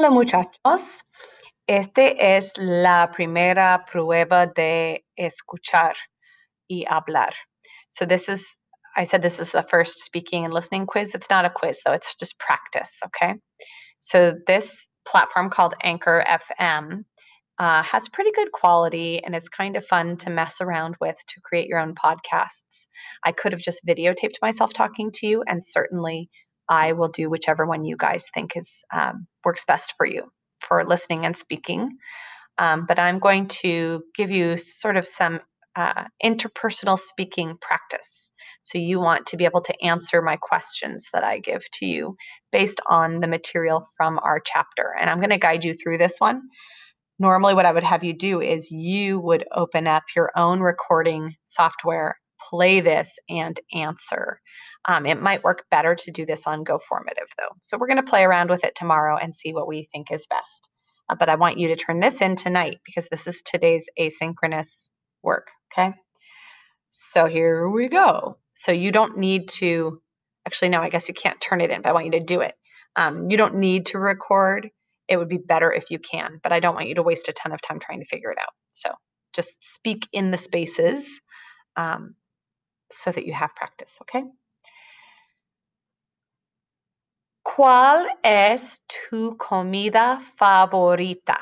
Hola muchachos. Este es la primera prueba de escuchar y hablar. So this is I said this is the first speaking and listening quiz. It's not a quiz though. It's just practice, okay? So this platform called Anchor FM uh, has pretty good quality and it's kind of fun to mess around with to create your own podcasts. I could have just videotaped myself talking to you, and certainly I will do whichever one you guys think is um, works best for you for listening and speaking. Um, but I'm going to give you sort of some uh, interpersonal speaking practice. So you want to be able to answer my questions that I give to you based on the material from our chapter. And I'm going to guide you through this one normally what I would have you do is you would open up your own recording software, play this, and answer. Um, it might work better to do this on GoFormative though. So we're going to play around with it tomorrow and see what we think is best. Uh, but I want you to turn this in tonight because this is today's asynchronous work. Okay. So here we go. So you don't need to, actually, no, I guess you can't turn it in, but I want you to do it. Um, you don't need to record it would be better if you can, but I don't want you to waste a ton of time trying to figure it out. So just speak in the spaces um, so that you have practice, okay? ¿Cuál es tu comida favorita?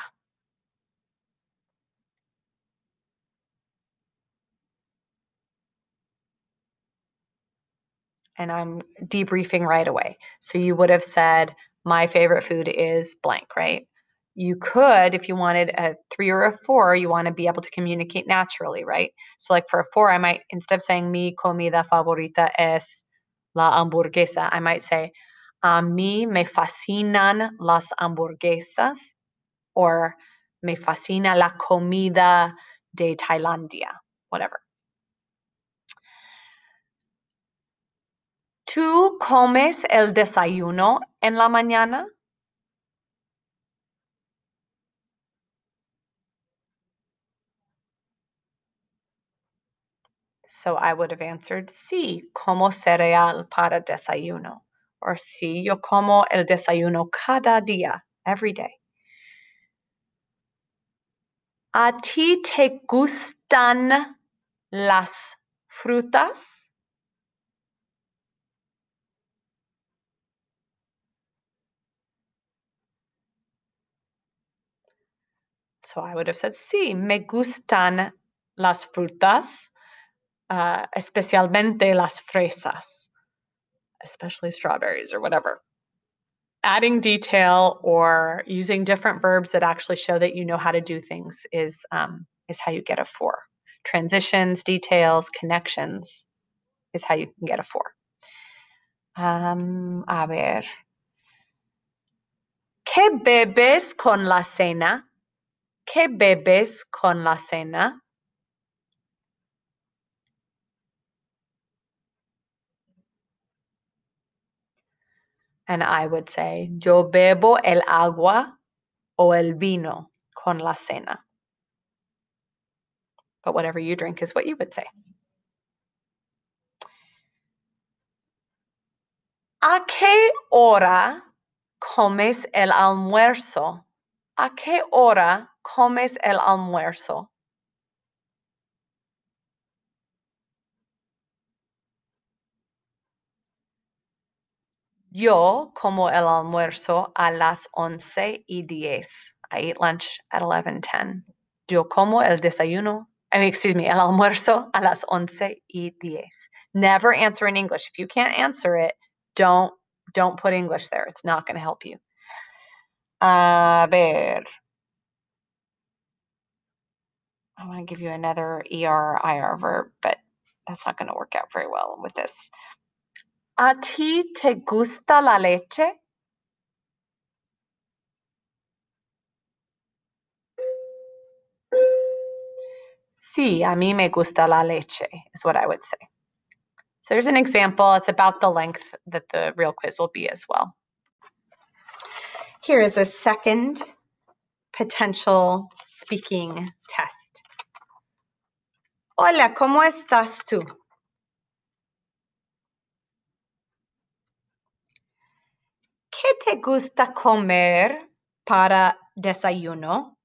And I'm debriefing right away. So you would have said, my favorite food is blank, right? You could, if you wanted a three or a four, you want to be able to communicate naturally, right? So, like for a four, I might, instead of saying mi comida favorita es la hamburguesa, I might say, a mí me fascinan las hamburguesas or me fascina la comida de Tailandia, whatever. ¿Tú comes el desayuno en la mañana? So I would have answered, sí, como cereal para desayuno. Or sí, yo como el desayuno cada día, every day. ¿A ti te gustan las frutas? So I would have said, sí, me gustan las frutas, uh, especialmente las fresas, especially strawberries or whatever. Adding detail or using different verbs that actually show that you know how to do things is um, is how you get a four. Transitions, details, connections is how you can get a four. Um, a ver. ¿Qué bebes con la cena? ¿Qué bebes con la cena? And I would say, yo bebo el agua o el vino con la cena. But whatever you drink is what you would say. ¿A qué hora comes el almuerzo? ¿A qué hora comes el almuerzo? Yo como el almuerzo a las once y diez. I eat lunch at 11:10. Yo como el desayuno, I mean, excuse me, el almuerzo a las once y diez. Never answer in English. If you can't answer it, don't don't put English there. It's not going to help you. A ver. I want to give you another ER IR verb, but that's not going to work out very well with this. ¿A ti te gusta la leche? Sí, a mí me gusta la leche, is what I would say. So there's an example. It's about the length that the real quiz will be as well. Here is a second potential speaking test. Hola, ¿cómo estás tú? ¿Qué te gusta comer para desayuno?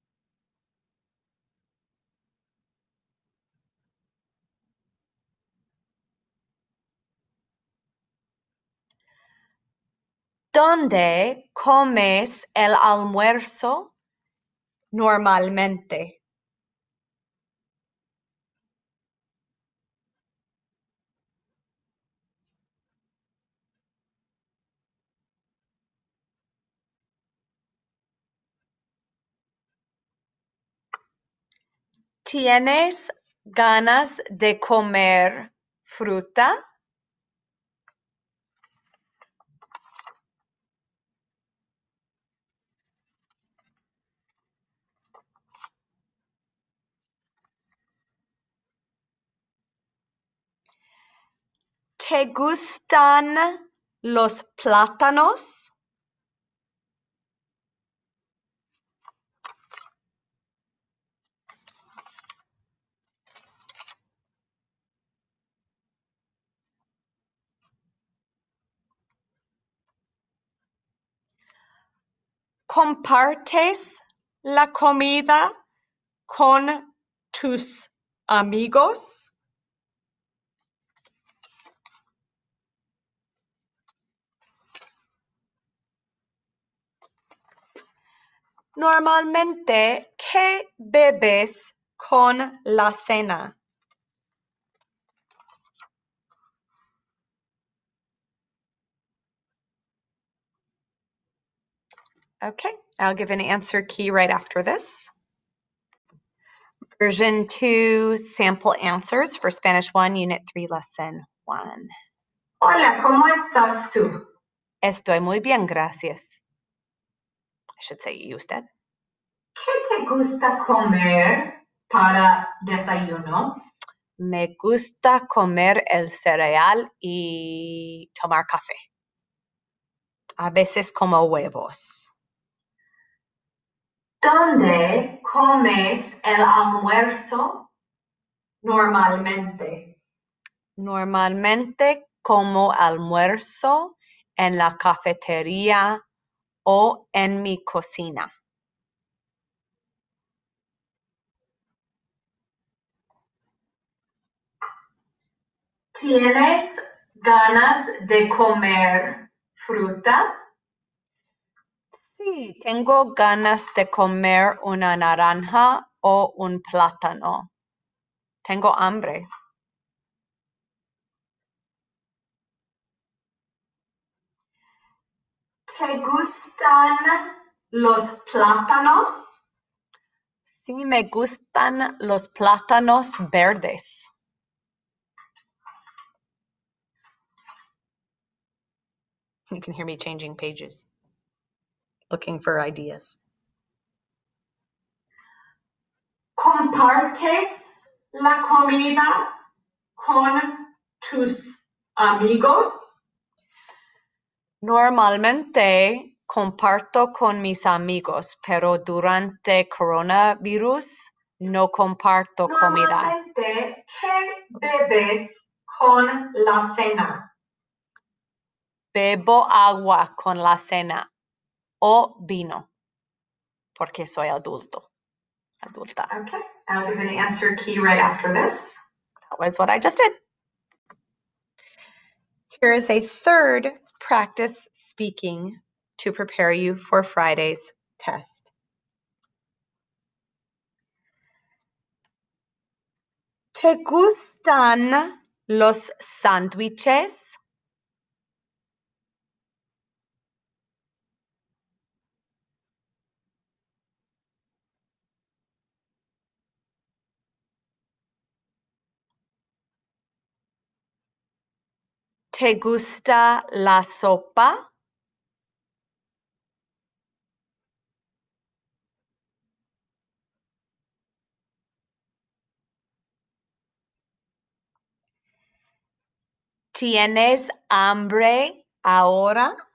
¿Dónde comes el almuerzo normalmente? ¿Tienes ganas de comer fruta? ¿Te gustan los plátanos? ¿Compartes la comida con tus amigos? Normalmente, ¿qué bebes con la cena? Okay, I'll give an answer key right after this. Version 2 sample answers for Spanish 1, Unit 3, Lesson 1. Hola, ¿cómo estás tú? Estoy muy bien, gracias. I should say y usted. ¿Qué te gusta comer para desayuno? Me gusta comer el cereal y tomar café. A veces como huevos. ¿Dónde comes el almuerzo normalmente? Normalmente como almuerzo en la cafetería o en mi cocina. ¿Tienes ganas de comer fruta? Sí, tengo ganas de comer una naranja o un plátano. Tengo hambre. ¿Te gustan los plátanos? Sí, me gustan los plátanos verdes. You can hear me changing pages, looking for ideas. ¿Compartes la comida con tus amigos? Normalmente comparto con mis amigos, pero durante coronavirus no comparto comida. Normalmente, ¿qué bebes con la cena? Bebo agua con la cena o vino, porque soy adulto. Adulta. Okay, I'll give an answer key right after this. That was what I just did. Here is a third practice speaking to prepare you for Friday's test. ¿Te gustan los sándwiches? ¿Te gusta la sopa? ¿Tienes hambre ahora?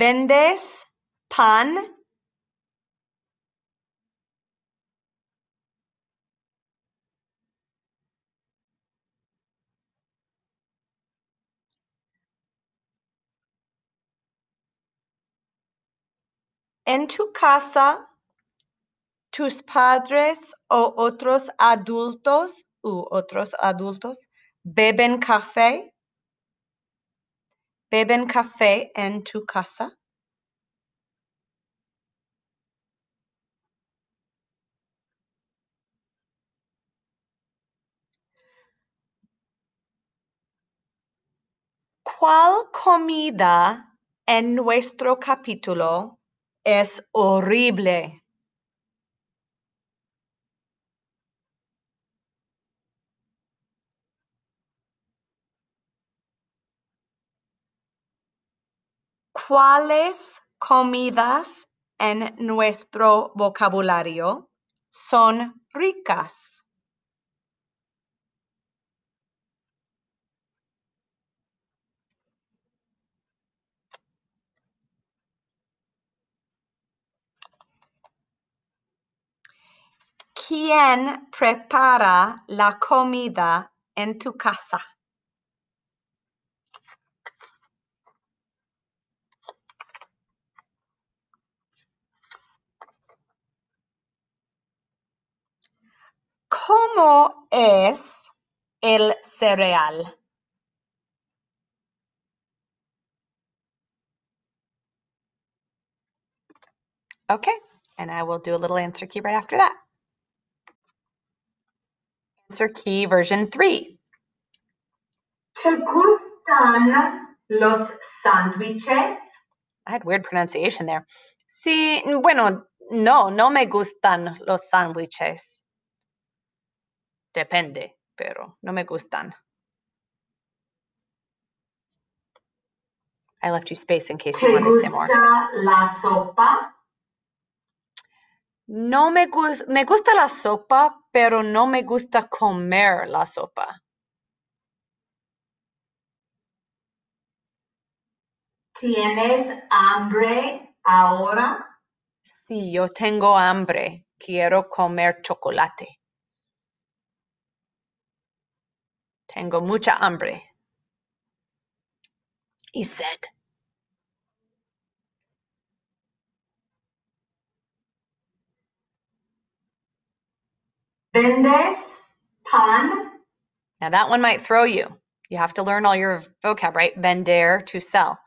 ¿Vendes pan? En tu casa, tus padres o otros adultos u otros adultos beben café. ¿Beben café en tu casa? ¿Cuál comida en nuestro capítulo es horrible? ¿Cuáles comidas en nuestro vocabulario son ricas? ¿Quién prepara la comida en tu casa? ¿Cómo es el cereal? Okay, and I will do a little answer key right after that. Answer key version 3. ¿Te gustan los sándwiches? I had weird pronunciation there. Sí, bueno, no, no me gustan los sándwiches. Depende, pero no me gustan. I left you space in case ¿Te you wanted to say more. la sopa? No me gusta, me gusta la sopa, pero no me gusta comer la sopa. ¿Tienes hambre ahora? Sí, yo tengo hambre. Quiero comer chocolate. Tengo mucha hambre. Y sed. ¿Vendes pan? Now that one might throw you. You have to learn all your vocab, right? Vender, to sell.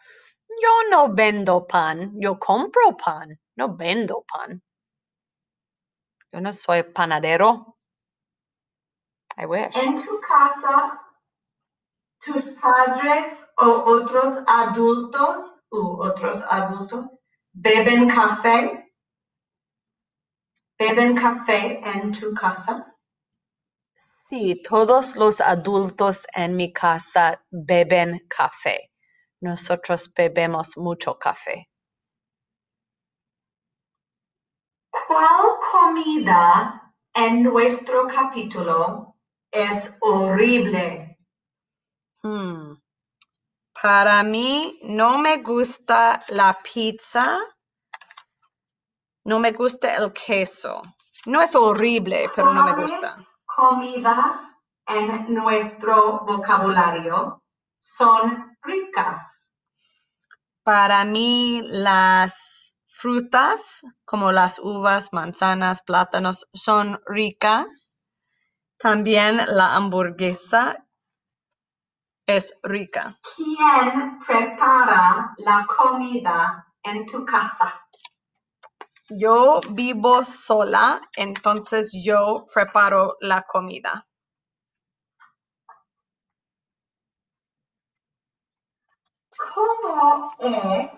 Yo no vendo pan. Yo compro pan. No vendo pan. Yo no soy panadero. I wish. Casa, tus padres o otros adultos u otros adultos beben café. Beben café en tu casa. Sí, todos los adultos en mi casa beben café. Nosotros bebemos mucho café. ¿Cuál comida en nuestro capítulo es horrible? Hmm. Para mí no me gusta la pizza. No me gusta el queso. No es horrible, pero no me ¿Cuáles gusta. comidas en nuestro vocabulario son ricas? Para mí las frutas, como las uvas, manzanas, plátanos, son ricas. También la hamburguesa es rica. ¿Quién prepara la comida en tu casa? Yo vivo sola, entonces yo preparo la comida. ¿Cómo es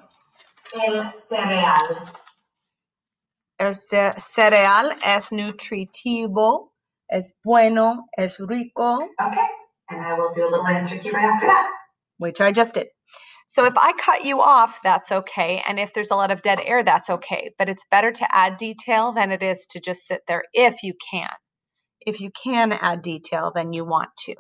el cereal? El ce- cereal es nutritivo, es bueno, es rico, Okay, and I will do a little answer key right after that. which I just did. So if I cut you off, that's okay. And if there's a lot of dead air, that's okay. But it's better to add detail than it is to just sit there if you can. If you can add detail, then you want to.